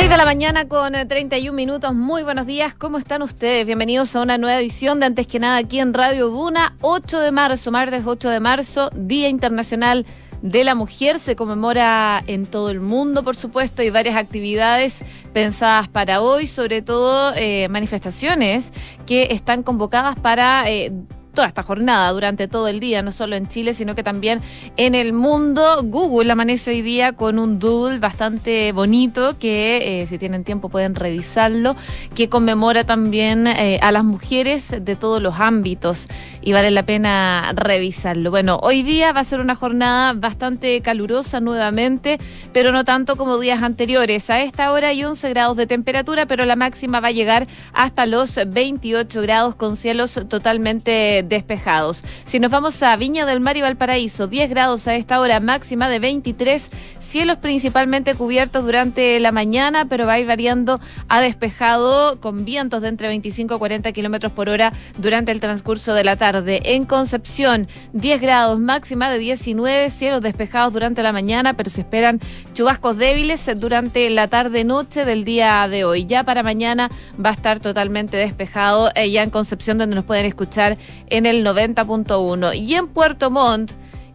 6 de la mañana con 31 minutos. Muy buenos días. ¿Cómo están ustedes? Bienvenidos a una nueva edición de Antes que nada aquí en Radio Duna. 8 de marzo, martes 8 de marzo, Día Internacional de la Mujer. Se conmemora en todo el mundo, por supuesto. Hay varias actividades pensadas para hoy, sobre todo eh, manifestaciones que están convocadas para... Eh, toda esta jornada durante todo el día, no solo en Chile, sino que también en el mundo. Google amanece hoy día con un doodle bastante bonito que eh, si tienen tiempo pueden revisarlo, que conmemora también eh, a las mujeres de todos los ámbitos y vale la pena revisarlo. Bueno, hoy día va a ser una jornada bastante calurosa nuevamente, pero no tanto como días anteriores. A esta hora hay 11 grados de temperatura, pero la máxima va a llegar hasta los 28 grados con cielos totalmente despejados. Si nos vamos a Viña del Mar y Valparaíso, 10 grados a esta hora, máxima de 23, cielos principalmente cubiertos durante la mañana, pero va a ir variando a despejado con vientos de entre 25 y 40 kilómetros por hora durante el transcurso de la tarde. En Concepción, 10 grados, máxima de 19, cielos despejados durante la mañana, pero se esperan chubascos débiles durante la tarde-noche del día de hoy. Ya para mañana va a estar totalmente despejado, eh, ya en Concepción, donde nos pueden escuchar en el 90.1. Y en Puerto Montt,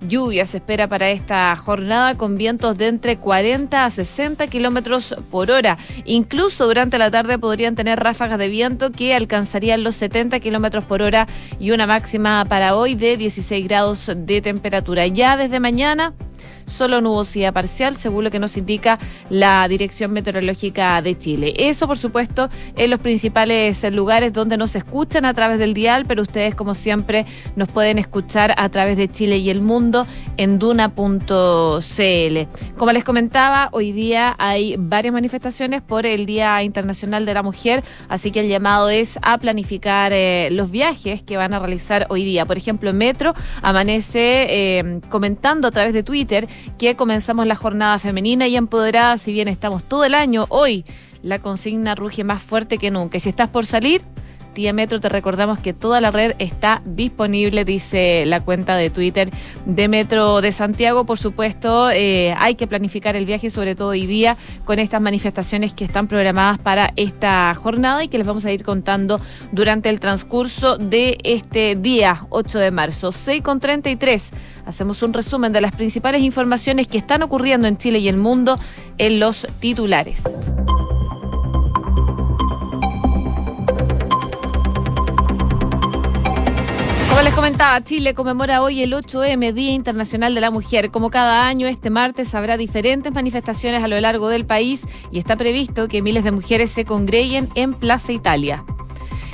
lluvia se espera para esta jornada con vientos de entre 40 a 60 kilómetros por hora. Incluso durante la tarde podrían tener ráfagas de viento que alcanzarían los 70 kilómetros por hora y una máxima para hoy de 16 grados de temperatura. Ya desde mañana solo nubosidad parcial, según lo que nos indica la Dirección Meteorológica de Chile. Eso, por supuesto, en los principales lugares donde nos escuchan a través del dial, pero ustedes, como siempre, nos pueden escuchar a través de Chile y el mundo en duna.cl. Como les comentaba, hoy día hay varias manifestaciones por el Día Internacional de la Mujer, así que el llamado es a planificar eh, los viajes que van a realizar hoy día. Por ejemplo, Metro amanece eh, comentando a través de Twitter que comenzamos la jornada femenina y empoderada, si bien estamos todo el año, hoy la consigna ruge más fuerte que nunca. Y si estás por salir, Tía Metro, te recordamos que toda la red está disponible, dice la cuenta de Twitter de Metro de Santiago. Por supuesto, eh, hay que planificar el viaje, sobre todo hoy día, con estas manifestaciones que están programadas para esta jornada y que les vamos a ir contando durante el transcurso de este día 8 de marzo. 6 con 33. Hacemos un resumen de las principales informaciones que están ocurriendo en Chile y el mundo en los titulares. Como les comentaba, Chile conmemora hoy el 8M, Día Internacional de la Mujer. Como cada año, este martes habrá diferentes manifestaciones a lo largo del país y está previsto que miles de mujeres se congreguen en Plaza Italia.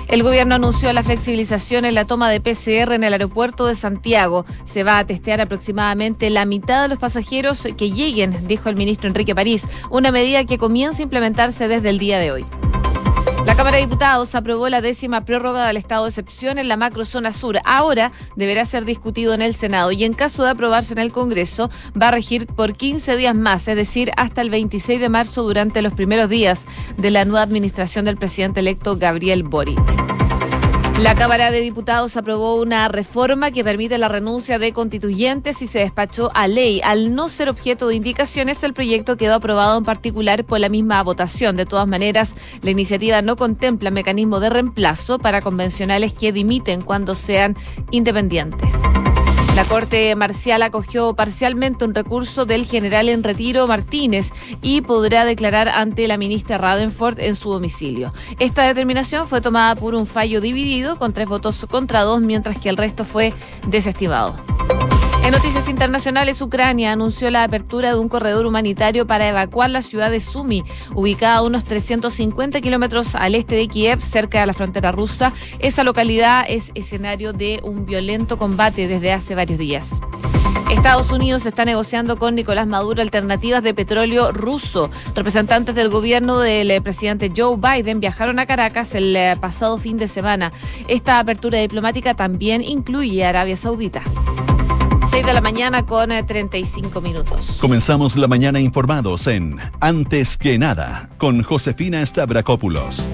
El gobierno anunció la flexibilización en la toma de PCR en el aeropuerto de Santiago. Se va a testear aproximadamente la mitad de los pasajeros que lleguen, dijo el ministro Enrique París, una medida que comienza a implementarse desde el día de hoy. La Cámara de Diputados aprobó la décima prórroga del estado de excepción en la macrozona sur. Ahora deberá ser discutido en el Senado y en caso de aprobarse en el Congreso va a regir por 15 días más, es decir, hasta el 26 de marzo durante los primeros días de la nueva administración del presidente electo Gabriel Boric. La Cámara de Diputados aprobó una reforma que permite la renuncia de constituyentes y se despachó a ley. Al no ser objeto de indicaciones, el proyecto quedó aprobado en particular por la misma votación. De todas maneras, la iniciativa no contempla mecanismo de reemplazo para convencionales que dimiten cuando sean independientes. La Corte Marcial acogió parcialmente un recurso del general en retiro Martínez y podrá declarar ante la ministra Radenford en su domicilio. Esta determinación fue tomada por un fallo dividido con tres votos contra dos, mientras que el resto fue desestimado. En noticias internacionales, Ucrania anunció la apertura de un corredor humanitario para evacuar la ciudad de Sumi, ubicada a unos 350 kilómetros al este de Kiev, cerca de la frontera rusa. Esa localidad es escenario de un violento combate desde hace varios días. Estados Unidos está negociando con Nicolás Maduro alternativas de petróleo ruso. Representantes del gobierno del eh, presidente Joe Biden viajaron a Caracas el eh, pasado fin de semana. Esta apertura diplomática también incluye a Arabia Saudita. 6 de la mañana con 35 eh, minutos. Comenzamos la mañana informados en Antes que nada con Josefina Stavrakopoulos.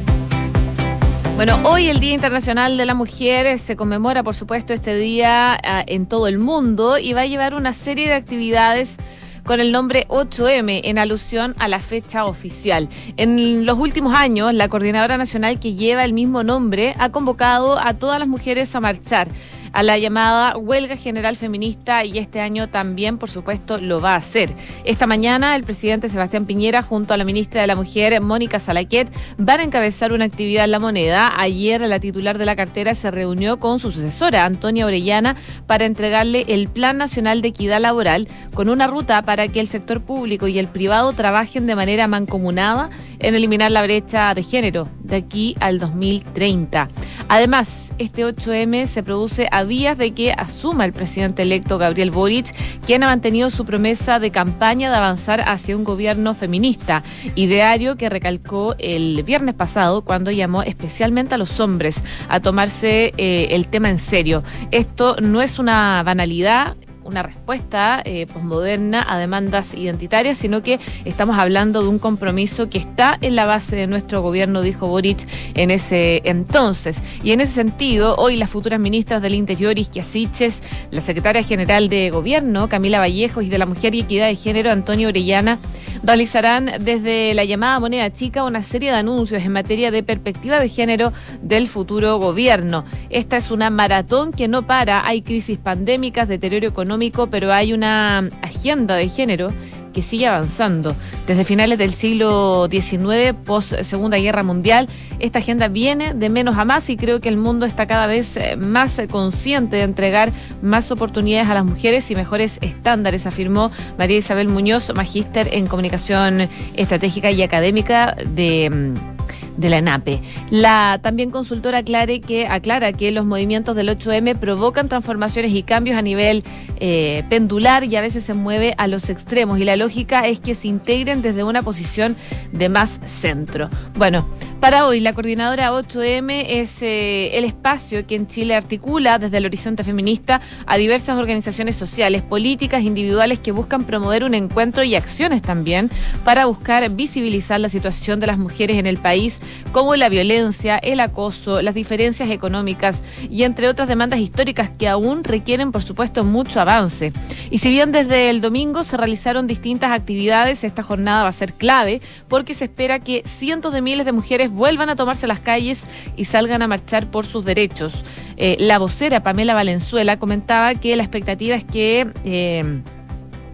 Bueno, hoy el Día Internacional de la Mujer se conmemora, por supuesto, este día ah, en todo el mundo y va a llevar una serie de actividades con el nombre 8M en alusión a la fecha oficial. En los últimos años, la Coordinadora Nacional que lleva el mismo nombre ha convocado a todas las mujeres a marchar a la llamada huelga general feminista y este año también, por supuesto, lo va a hacer. Esta mañana el presidente Sebastián Piñera junto a la ministra de la Mujer, Mónica Salaquet, van a encabezar una actividad en la moneda. Ayer la titular de la cartera se reunió con su sucesora, Antonia Orellana, para entregarle el Plan Nacional de Equidad Laboral con una ruta para que el sector público y el privado trabajen de manera mancomunada en eliminar la brecha de género de aquí al 2030. Además, este 8M se produce a días de que asuma el presidente electo Gabriel Boric, quien ha mantenido su promesa de campaña de avanzar hacia un gobierno feminista, ideario que recalcó el viernes pasado cuando llamó especialmente a los hombres a tomarse eh, el tema en serio. Esto no es una banalidad, una respuesta eh, posmoderna a demandas identitarias, sino que estamos hablando de un compromiso que está en la base de nuestro gobierno, dijo Boric en ese entonces. Y en ese sentido, hoy las futuras ministras del Interior, Isquia Siches, la secretaria general de Gobierno, Camila Vallejos, y de la Mujer y Equidad de Género, Antonio Orellana, realizarán desde la llamada moneda chica una serie de anuncios en materia de perspectiva de género del futuro gobierno. Esta es una maratón que no para, hay crisis pandémicas, deterioro económico, pero hay una agenda de género que sigue avanzando. Desde finales del siglo XIX, post Segunda Guerra Mundial, esta agenda viene de menos a más y creo que el mundo está cada vez eh, más consciente de entregar más oportunidades a las mujeres y mejores estándares, afirmó María Isabel Muñoz, magíster en comunicación estratégica y académica de mm, de la ENAPE. La también consultora aclare que, aclara que los movimientos del 8M provocan transformaciones y cambios a nivel eh, pendular y a veces se mueve a los extremos y la lógica es que se integren desde una posición de más centro. Bueno, para hoy, la coordinadora 8M es eh, el espacio que en Chile articula desde el horizonte feminista a diversas organizaciones sociales, políticas, individuales que buscan promover un encuentro y acciones también para buscar visibilizar la situación de las mujeres en el país, como la violencia, el acoso, las diferencias económicas y entre otras demandas históricas que aún requieren, por supuesto, mucho avance. Y si bien desde el domingo se realizaron distintas actividades, esta jornada va a ser clave porque se espera que cientos de miles de mujeres vuelvan a tomarse las calles y salgan a marchar por sus derechos. Eh, la vocera Pamela Valenzuela comentaba que la expectativa es que eh,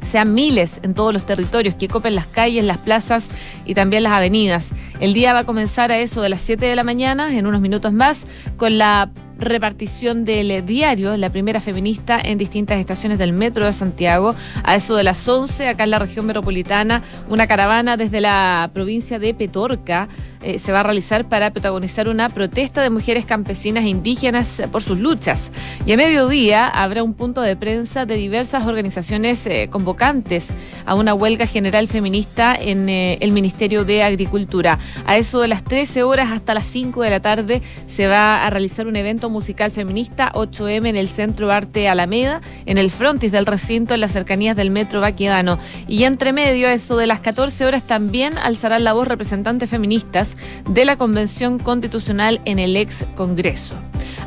sean miles en todos los territorios, que copen las calles, las plazas y también las avenidas. El día va a comenzar a eso de las 7 de la mañana, en unos minutos más, con la repartición del diario, la primera feminista en distintas estaciones del metro de Santiago. A eso de las 11, acá en la región metropolitana, una caravana desde la provincia de Petorca eh, se va a realizar para protagonizar una protesta de mujeres campesinas e indígenas por sus luchas. Y a mediodía habrá un punto de prensa de diversas organizaciones eh, convocantes a una huelga general feminista en eh, el Ministerio de Agricultura. A eso de las 13 horas hasta las 5 de la tarde se va a realizar un evento musical feminista 8M en el Centro Arte Alameda, en el frontis del recinto en las cercanías del Metro Baquedano. Y entre medio, a eso de las 14 horas también alzarán la voz representantes feministas de la Convención Constitucional en el ex Congreso.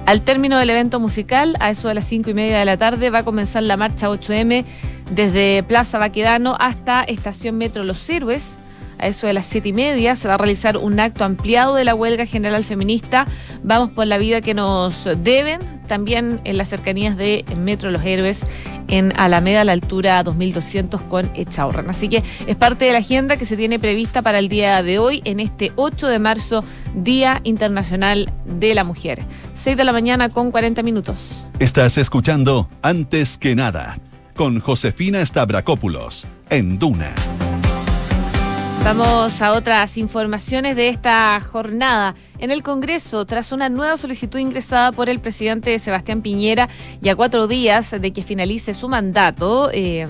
Al término del evento musical, a eso de las cinco y media de la tarde, va a comenzar la marcha 8M desde Plaza Baquedano hasta Estación Metro Los Héroes. A eso de las siete y media se va a realizar un acto ampliado de la huelga general feminista. Vamos por la vida que nos deben, también en las cercanías de Metro Los Héroes en Alameda a la altura 2200 con Echaurran. Así que es parte de la agenda que se tiene prevista para el día de hoy, en este 8 de marzo, Día Internacional de la Mujer. 6 de la mañana con 40 minutos. Estás escuchando Antes que nada con Josefina Stavrakopoulos en Duna. Vamos a otras informaciones de esta jornada. En el Congreso, tras una nueva solicitud ingresada por el presidente Sebastián Piñera y a cuatro días de que finalice su mandato, eh,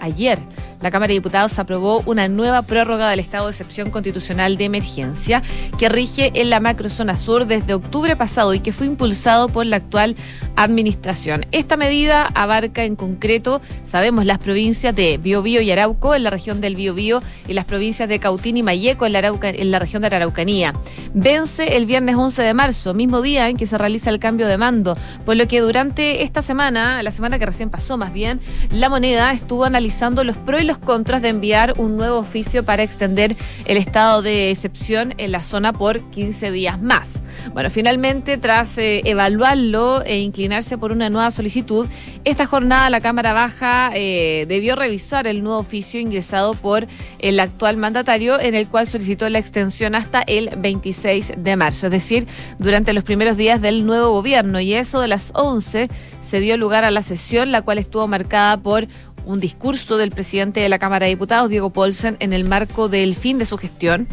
ayer la Cámara de Diputados aprobó una nueva prórroga del estado de excepción constitucional de emergencia que rige en la macrozona sur desde octubre pasado y que fue impulsado por la actual administración. Esta medida abarca en concreto, sabemos, las provincias de Biobío y Arauco en la región del Biobío y las provincias de Cautín y Mayeco en la, en la región de la Araucanía. Vence el viernes 11 de marzo, mismo día en que se realiza el cambio de mando, por lo que durante esta semana, la semana que recién pasó más bien, la moneda estuvo analizando los pro y los contras de enviar un nuevo oficio para extender el estado de excepción en la zona por 15 días más. Bueno, finalmente, tras eh, evaluarlo e inclinarse por una nueva solicitud, esta jornada la Cámara Baja eh, debió revisar el nuevo oficio ingresado por el actual mandatario, en el cual solicitó la extensión hasta el 26 de marzo, es decir, durante los primeros días del nuevo gobierno. Y eso de las 11 se dio lugar a la sesión, la cual estuvo marcada por un discurso del presidente de la Cámara de Diputados, Diego Paulsen, en el marco del fin de su gestión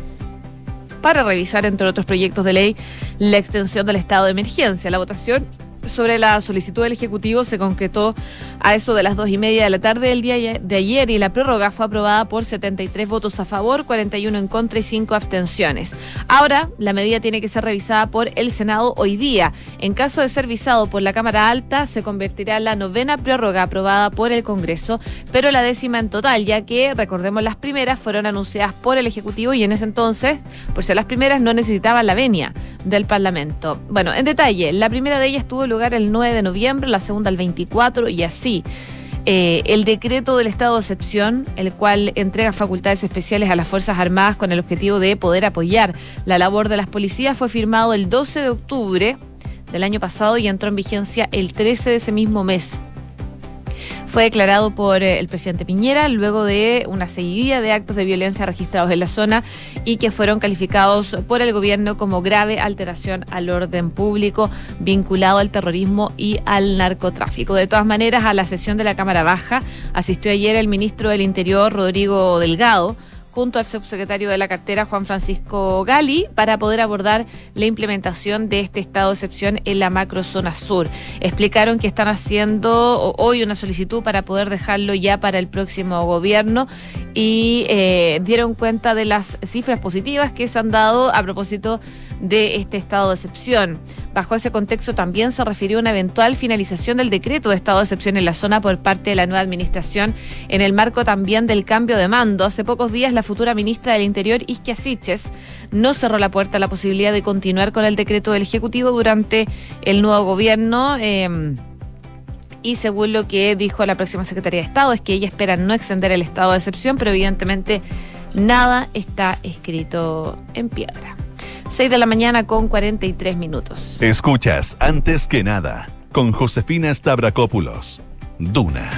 para revisar, entre otros proyectos de ley, la extensión del estado de emergencia. La votación sobre la solicitud del Ejecutivo se concretó a eso de las dos y media de la tarde del día de ayer y la prórroga fue aprobada por 73 votos a favor, 41 en contra y 5 abstenciones. Ahora, la medida tiene que ser revisada por el Senado hoy día. En caso de ser visado por la Cámara Alta, se convertirá en la novena prórroga aprobada por el Congreso, pero la décima en total, ya que, recordemos, las primeras fueron anunciadas por el Ejecutivo y en ese entonces, por ser las primeras, no necesitaban la venia del Parlamento. Bueno, en detalle, la primera de ellas tuvo lugar el 9 de noviembre, la segunda el 24 y así. Eh, el decreto del estado de excepción, el cual entrega facultades especiales a las Fuerzas Armadas con el objetivo de poder apoyar la labor de las policías, fue firmado el 12 de octubre del año pasado y entró en vigencia el 13 de ese mismo mes fue declarado por eh, el presidente Piñera luego de una seguidilla de actos de violencia registrados en la zona y que fueron calificados por el gobierno como grave alteración al orden público vinculado al terrorismo y al narcotráfico. De todas maneras, a la sesión de la Cámara Baja asistió ayer el ministro del Interior, Rodrigo Delgado junto al subsecretario de la cartera, Juan Francisco Gali, para poder abordar la implementación de este estado de excepción en la macrozona sur. Explicaron que están haciendo hoy una solicitud para poder dejarlo ya para el próximo gobierno y eh, dieron cuenta de las cifras positivas que se han dado a propósito de este estado de excepción. Bajo ese contexto también se refirió a una eventual finalización del decreto de estado de excepción en la zona por parte de la nueva administración en el marco también del cambio de mando. Hace pocos días la futura ministra del Interior, Isquia Siches, no cerró la puerta a la posibilidad de continuar con el decreto del Ejecutivo durante el nuevo gobierno. Em, y según lo que dijo la próxima Secretaría de Estado, es que ella espera no extender el estado de excepción, pero evidentemente nada está escrito en piedra. 6 de la mañana con 43 minutos. Escuchas antes que nada con Josefina Stavrakopoulos. Duna.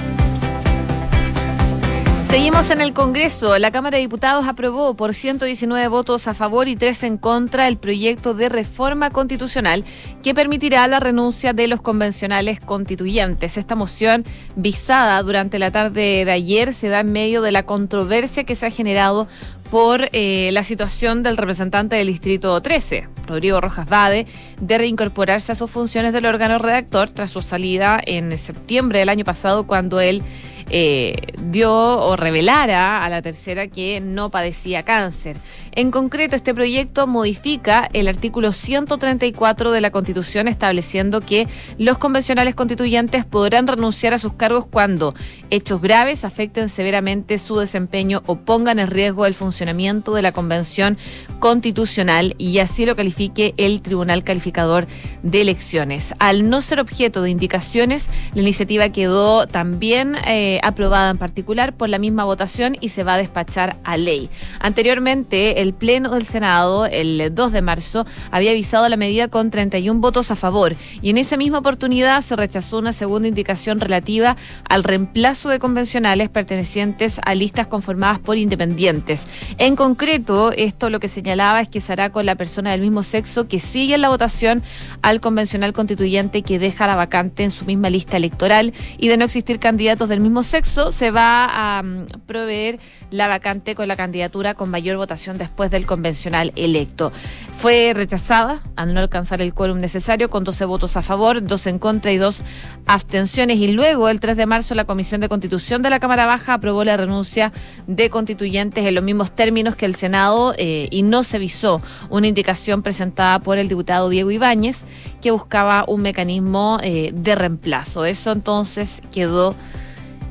Seguimos en el Congreso. La Cámara de Diputados aprobó por 119 votos a favor y 3 en contra el proyecto de reforma constitucional que permitirá la renuncia de los convencionales constituyentes. Esta moción, visada durante la tarde de ayer, se da en medio de la controversia que se ha generado por eh, la situación del representante del Distrito 13, Rodrigo Rojas Vade, de reincorporarse a sus funciones del órgano redactor tras su salida en septiembre del año pasado cuando él eh, dio o revelara a la tercera que no padecía cáncer. En concreto, este proyecto modifica el artículo 134 de la Constitución estableciendo que los convencionales constituyentes podrán renunciar a sus cargos cuando hechos graves afecten severamente su desempeño o pongan en riesgo el funcionamiento de la Convención Constitucional y así lo califique el Tribunal Calificador de Elecciones. Al no ser objeto de indicaciones, la iniciativa quedó también eh, aprobada en particular por la misma votación y se va a despachar a ley. Anteriormente, el Pleno del Senado, el 2 de marzo, había avisado la medida con 31 votos a favor y en esa misma oportunidad se rechazó una segunda indicación relativa al reemplazo de convencionales pertenecientes a listas conformadas por independientes. En concreto, esto lo que señalaba es que se hará con la persona del mismo sexo que sigue en la votación al convencional constituyente que deja la vacante en su misma lista electoral y de no existir candidatos del mismo sexo, se va a mm, proveer la vacante con la candidatura con mayor votación después del convencional electo. Fue rechazada al no alcanzar el quórum necesario con 12 votos a favor, dos en contra y dos abstenciones. Y luego, el 3 de marzo, la Comisión de Constitución de la Cámara Baja aprobó la renuncia de constituyentes en los mismos términos que el Senado eh, y no se visó una indicación presentada por el diputado Diego Ibáñez que buscaba un mecanismo eh, de reemplazo. Eso entonces quedó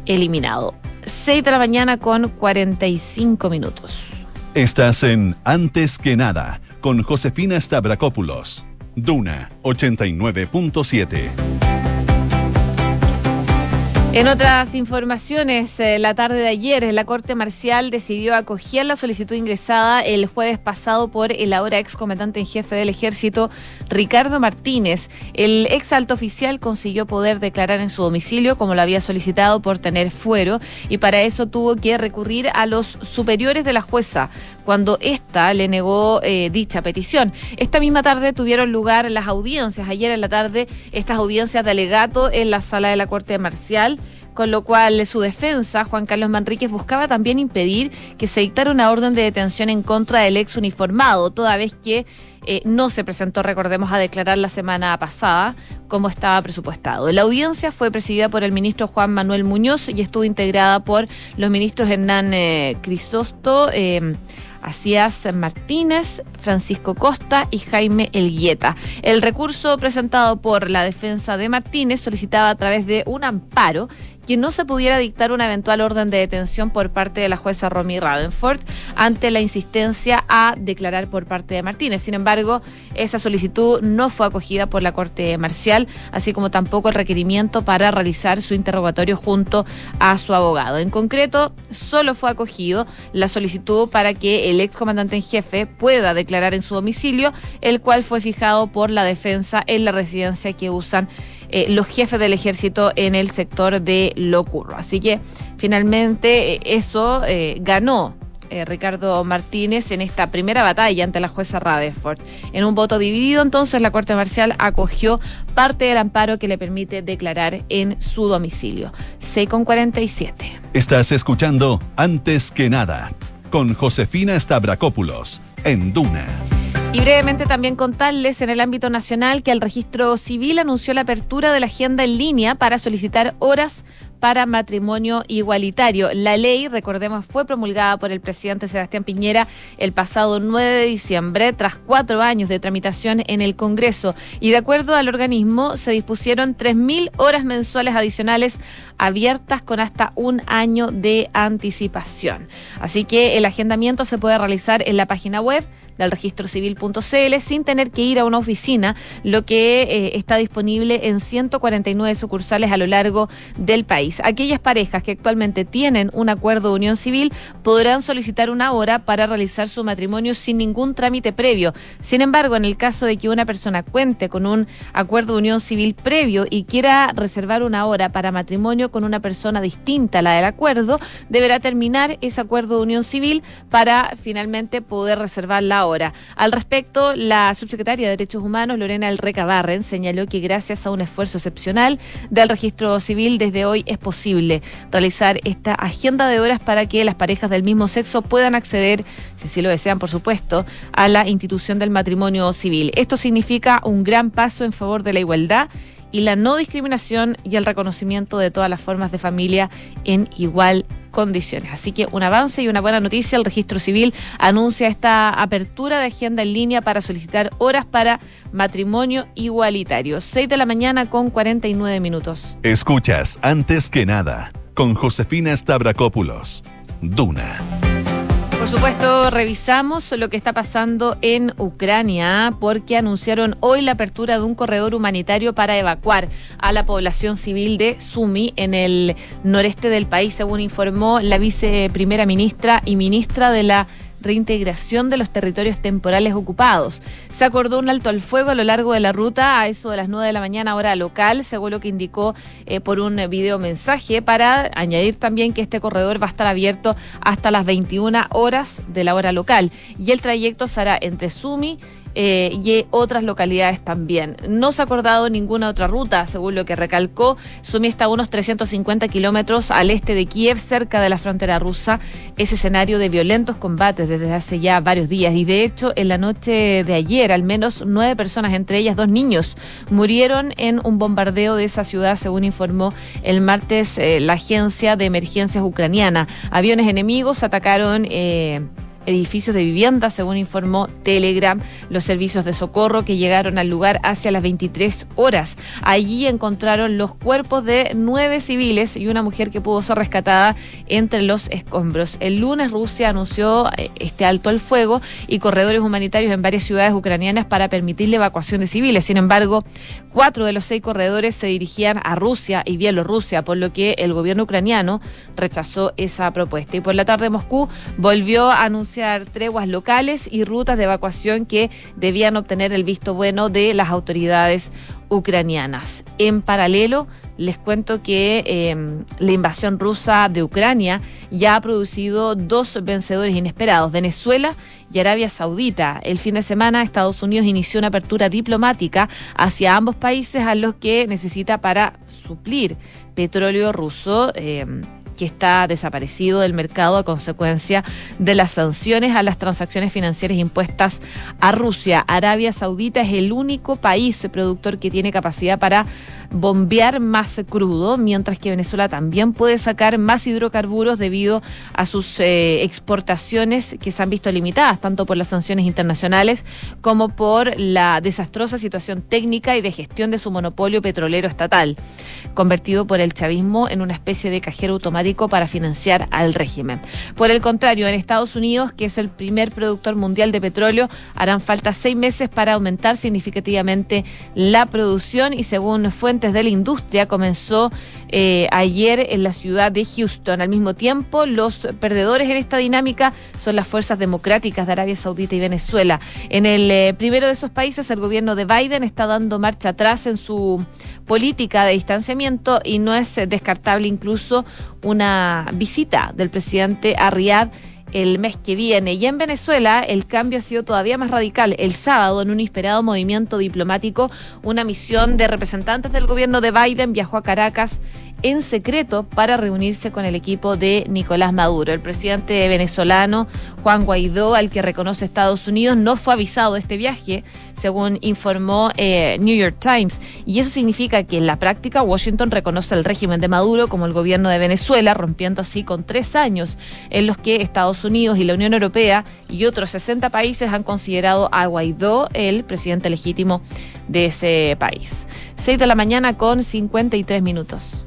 eliminado. 6 de la mañana con 45 minutos. Estás en Antes que nada con Josefina Stavrakopoulos. Duna 89.7. En otras informaciones, eh, la tarde de ayer, la Corte Marcial decidió acoger la solicitud ingresada el jueves pasado por el ahora ex comandante en jefe del ejército, Ricardo Martínez. El ex alto oficial consiguió poder declarar en su domicilio, como lo había solicitado, por tener fuero, y para eso tuvo que recurrir a los superiores de la jueza cuando ésta le negó eh, dicha petición. Esta misma tarde tuvieron lugar las audiencias. Ayer en la tarde, estas audiencias de alegato en la sala de la Corte Marcial con lo cual su defensa, Juan Carlos Manríquez, buscaba también impedir que se dictara una orden de detención en contra del ex uniformado, toda vez que eh, no se presentó, recordemos, a declarar la semana pasada como estaba presupuestado. La audiencia fue presidida por el ministro Juan Manuel Muñoz y estuvo integrada por los ministros Hernán eh, Crisosto. Eh, Macías Martínez, Francisco Costa y Jaime Elguieta. El recurso presentado por la defensa de Martínez solicitaba a través de un amparo que no se pudiera dictar una eventual orden de detención por parte de la jueza Romy Ravenford ante la insistencia a declarar por parte de Martínez. Sin embargo, esa solicitud no fue acogida por la Corte Marcial, así como tampoco el requerimiento para realizar su interrogatorio junto a su abogado. En concreto, solo fue acogido la solicitud para que el ex comandante en jefe pueda declarar en su domicilio, el cual fue fijado por la defensa en la residencia que usan eh, los jefes del ejército en el sector de Locurro. Así que finalmente eh, eso eh, ganó Ricardo Martínez en esta primera batalla ante la jueza Radeford. En un voto dividido, entonces, la Corte Marcial acogió parte del amparo que le permite declarar en su domicilio. 6 con 47. Estás escuchando Antes que nada con Josefina Stavrakopoulos en Duna. Y brevemente también contarles en el ámbito nacional que el registro civil anunció la apertura de la agenda en línea para solicitar horas para matrimonio igualitario. La ley, recordemos, fue promulgada por el presidente Sebastián Piñera el pasado 9 de diciembre, tras cuatro años de tramitación en el Congreso. Y de acuerdo al organismo, se dispusieron 3.000 horas mensuales adicionales abiertas con hasta un año de anticipación. Así que el agendamiento se puede realizar en la página web del registro civil.cl sin tener que ir a una oficina, lo que eh, está disponible en 149 sucursales a lo largo del país. Aquellas parejas que actualmente tienen un acuerdo de unión civil podrán solicitar una hora para realizar su matrimonio sin ningún trámite previo. Sin embargo, en el caso de que una persona cuente con un acuerdo de unión civil previo y quiera reservar una hora para matrimonio con una persona distinta a la del acuerdo, deberá terminar ese acuerdo de unión civil para finalmente poder reservar la Ahora, al respecto, la subsecretaria de Derechos Humanos, Lorena Elreca Barren, señaló que gracias a un esfuerzo excepcional del registro civil, desde hoy es posible realizar esta agenda de horas para que las parejas del mismo sexo puedan acceder, si así lo desean, por supuesto, a la institución del matrimonio civil. Esto significa un gran paso en favor de la igualdad y la no discriminación y el reconocimiento de todas las formas de familia en igual condiciones. Así que un avance y una buena noticia, el registro civil anuncia esta apertura de agenda en línea para solicitar horas para matrimonio igualitario. 6 de la mañana con 49 minutos. Escuchas antes que nada con Josefina Stavrakopoulos. Duna. Por supuesto, revisamos lo que está pasando en Ucrania porque anunciaron hoy la apertura de un corredor humanitario para evacuar a la población civil de Sumi en el noreste del país, según informó la viceprimera ministra y ministra de la reintegración de los territorios temporales ocupados. Se acordó un alto al fuego a lo largo de la ruta a eso de las 9 de la mañana hora local, según lo que indicó eh, por un video mensaje, para añadir también que este corredor va a estar abierto hasta las 21 horas de la hora local y el trayecto será entre Sumi eh, y otras localidades también. No se ha acordado ninguna otra ruta, según lo que recalcó. Sumi está a unos 350 kilómetros al este de Kiev, cerca de la frontera rusa. Es escenario de violentos combates desde hace ya varios días y de hecho en la noche de ayer al menos nueve personas, entre ellas dos niños, murieron en un bombardeo de esa ciudad, según informó el martes eh, la agencia de emergencias ucraniana. Aviones enemigos atacaron... Eh, edificios de vivienda, según informó Telegram. Los servicios de socorro que llegaron al lugar hacia las 23 horas. Allí encontraron los cuerpos de nueve civiles y una mujer que pudo ser rescatada entre los escombros. El lunes Rusia anunció eh, este alto al fuego y corredores humanitarios en varias ciudades ucranianas para permitir la evacuación de civiles. Sin embargo, cuatro de los seis corredores se dirigían a Rusia y Bielorrusia, por lo que el gobierno ucraniano rechazó esa propuesta. Y por la tarde Moscú volvió a anunciar treguas locales y rutas de evacuación que debían obtener el visto bueno de las autoridades ucranianas. En paralelo, les cuento que em, la invasión rusa de Ucrania ya ha producido dos vencedores inesperados, Venezuela y Arabia Saudita. El fin de semana Estados Unidos inició una apertura diplomática hacia ambos países a los que necesita para suplir petróleo ruso. Em, que está desaparecido del mercado a consecuencia de las sanciones a las transacciones financieras impuestas a Rusia. Arabia Saudita es el único país productor que tiene capacidad para bombear más crudo, mientras que Venezuela también puede sacar más hidrocarburos debido a sus eh, exportaciones que se han visto limitadas, tanto por las sanciones internacionales como por la desastrosa situación técnica y de gestión de su monopolio petrolero estatal, convertido por el chavismo en una especie de cajero automático para financiar al régimen. Por el contrario, en Estados Unidos, que es el primer productor mundial de petróleo, harán falta seis meses para aumentar significativamente la producción y según fuentes de la industria comenzó eh, ayer en la ciudad de Houston. Al mismo tiempo, los perdedores en esta dinámica son las fuerzas democráticas de Arabia Saudita y Venezuela. En el eh, primero de esos países, el gobierno de Biden está dando marcha atrás en su política de distanciamiento y no es descartable incluso una visita del presidente a Riyadh el mes que viene. Y en Venezuela el cambio ha sido todavía más radical. El sábado, en un inesperado movimiento diplomático, una misión de representantes del gobierno de Biden viajó a Caracas en secreto para reunirse con el equipo de Nicolás Maduro. El presidente venezolano Juan Guaidó, al que reconoce Estados Unidos, no fue avisado de este viaje, según informó eh, New York Times. Y eso significa que en la práctica Washington reconoce el régimen de Maduro como el gobierno de Venezuela, rompiendo así con tres años en los que Estados Unidos y la Unión Europea y otros 60 países han considerado a Guaidó el presidente legítimo de ese país. 6 de la mañana con 53 minutos.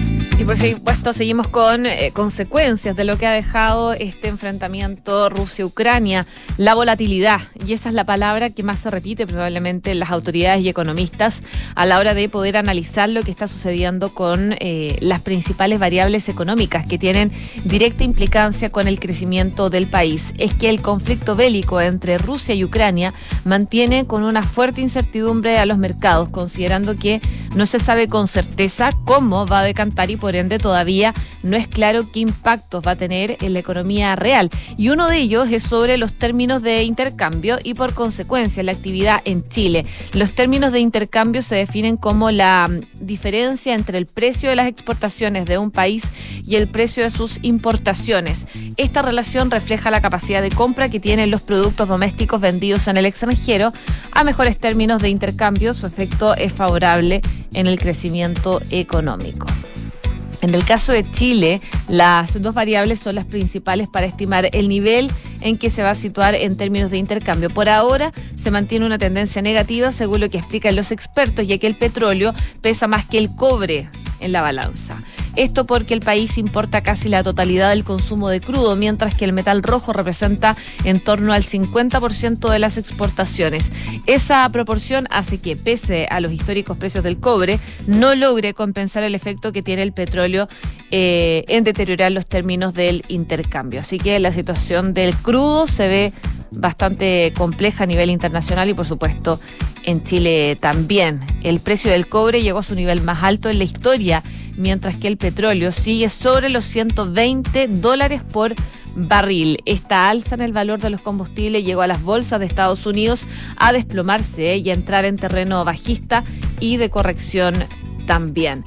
Y por supuesto seguimos con eh, consecuencias de lo que ha dejado este enfrentamiento Rusia-Ucrania, la volatilidad, y esa es la palabra que más se repite probablemente en las autoridades y economistas a la hora de poder analizar lo que está sucediendo con eh, las principales variables económicas que tienen directa implicancia con el crecimiento del país. Es que el conflicto bélico entre Rusia y Ucrania mantiene con una fuerte incertidumbre a los mercados, considerando que no se sabe con certeza cómo va a decantar y por ende todavía no es claro qué impactos va a tener en la economía real. Y uno de ellos es sobre los términos de intercambio y por consecuencia la actividad en Chile. Los términos de intercambio se definen como la mm, diferencia entre el precio de las exportaciones de un país y el precio de sus importaciones. Esta relación refleja la capacidad de compra que tienen los productos domésticos vendidos en el extranjero a mejores términos de intercambio. Su efecto es favorable en el crecimiento económico. En el caso de Chile, las dos variables son las principales para estimar el nivel en que se va a situar en términos de intercambio. Por ahora se mantiene una tendencia negativa, según lo que explican los expertos, ya que el petróleo pesa más que el cobre en la balanza. Esto porque el país importa casi la totalidad del consumo de crudo, mientras que el metal rojo representa en torno al 50% de las exportaciones. Esa proporción hace que, pese a los históricos precios del cobre, no logre compensar el efecto que tiene el petróleo eh, en deteriorar los términos del intercambio. Así que la situación del crudo se ve bastante compleja a nivel internacional y por supuesto en Chile también. El precio del cobre llegó a su nivel más alto en la historia mientras que el petróleo sigue sobre los 120 dólares por barril. Esta alza en el valor de los combustibles llegó a las bolsas de Estados Unidos a desplomarse y a entrar en terreno bajista y de corrección también.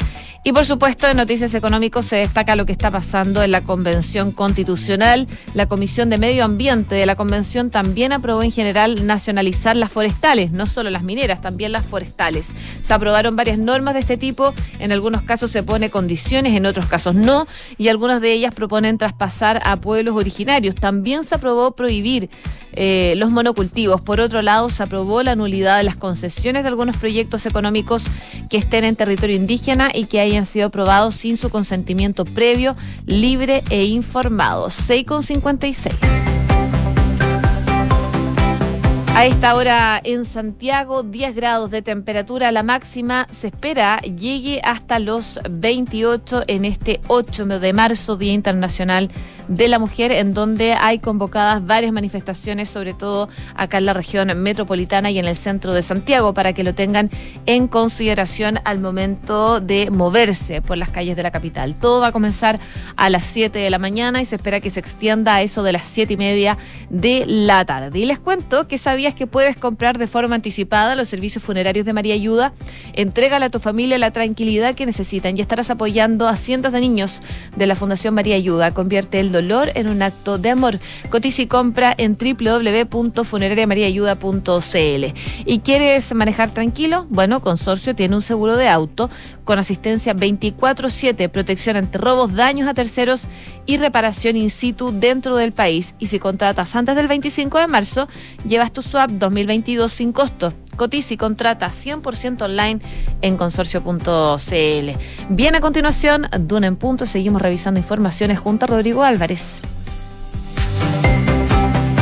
Y por supuesto, en Noticias Económicos se destaca lo que está pasando en la Convención Constitucional. La Comisión de Medio Ambiente de la Convención también aprobó en general nacionalizar las forestales, no solo las mineras, también las forestales. Se aprobaron varias normas de este tipo, en algunos casos se pone condiciones, en otros casos no, y algunas de ellas proponen traspasar a pueblos originarios. También se aprobó prohibir eh, los monocultivos. Por otro lado, se aprobó la nulidad de las concesiones de algunos proyectos económicos que estén en territorio indígena y que hayan sido aprobados sin su consentimiento previo, libre e informado. 6,56. A esta hora en Santiago, 10 grados de temperatura, la máxima se espera llegue hasta los 28 en este 8 de marzo, Día Internacional de la Mujer, en donde hay convocadas varias manifestaciones, sobre todo acá en la región metropolitana y en el centro de Santiago, para que lo tengan en consideración al momento de moverse por las calles de la capital. Todo va a comenzar a las 7 de la mañana y se espera que se extienda a eso de las 7 y media de la tarde. Y les cuento que sabía que puedes comprar de forma anticipada los servicios funerarios de María Ayuda. Entrégale a tu familia la tranquilidad que necesitan y estarás apoyando a cientos de niños de la Fundación María Ayuda. Convierte el dolor en un acto de amor. Cotiza y compra en www.funerariamariaayuda.cl. ¿Y quieres manejar tranquilo? Bueno, Consorcio tiene un seguro de auto con asistencia 24/7, protección ante robos, daños a terceros y reparación in situ dentro del país. Y si contratas antes del 25 de marzo, llevas tu swap 2022 sin costo. Cotiza y contrata 100% online en consorcio.cl. Bien, a continuación, Duna en Punto, seguimos revisando informaciones junto a Rodrigo Álvarez.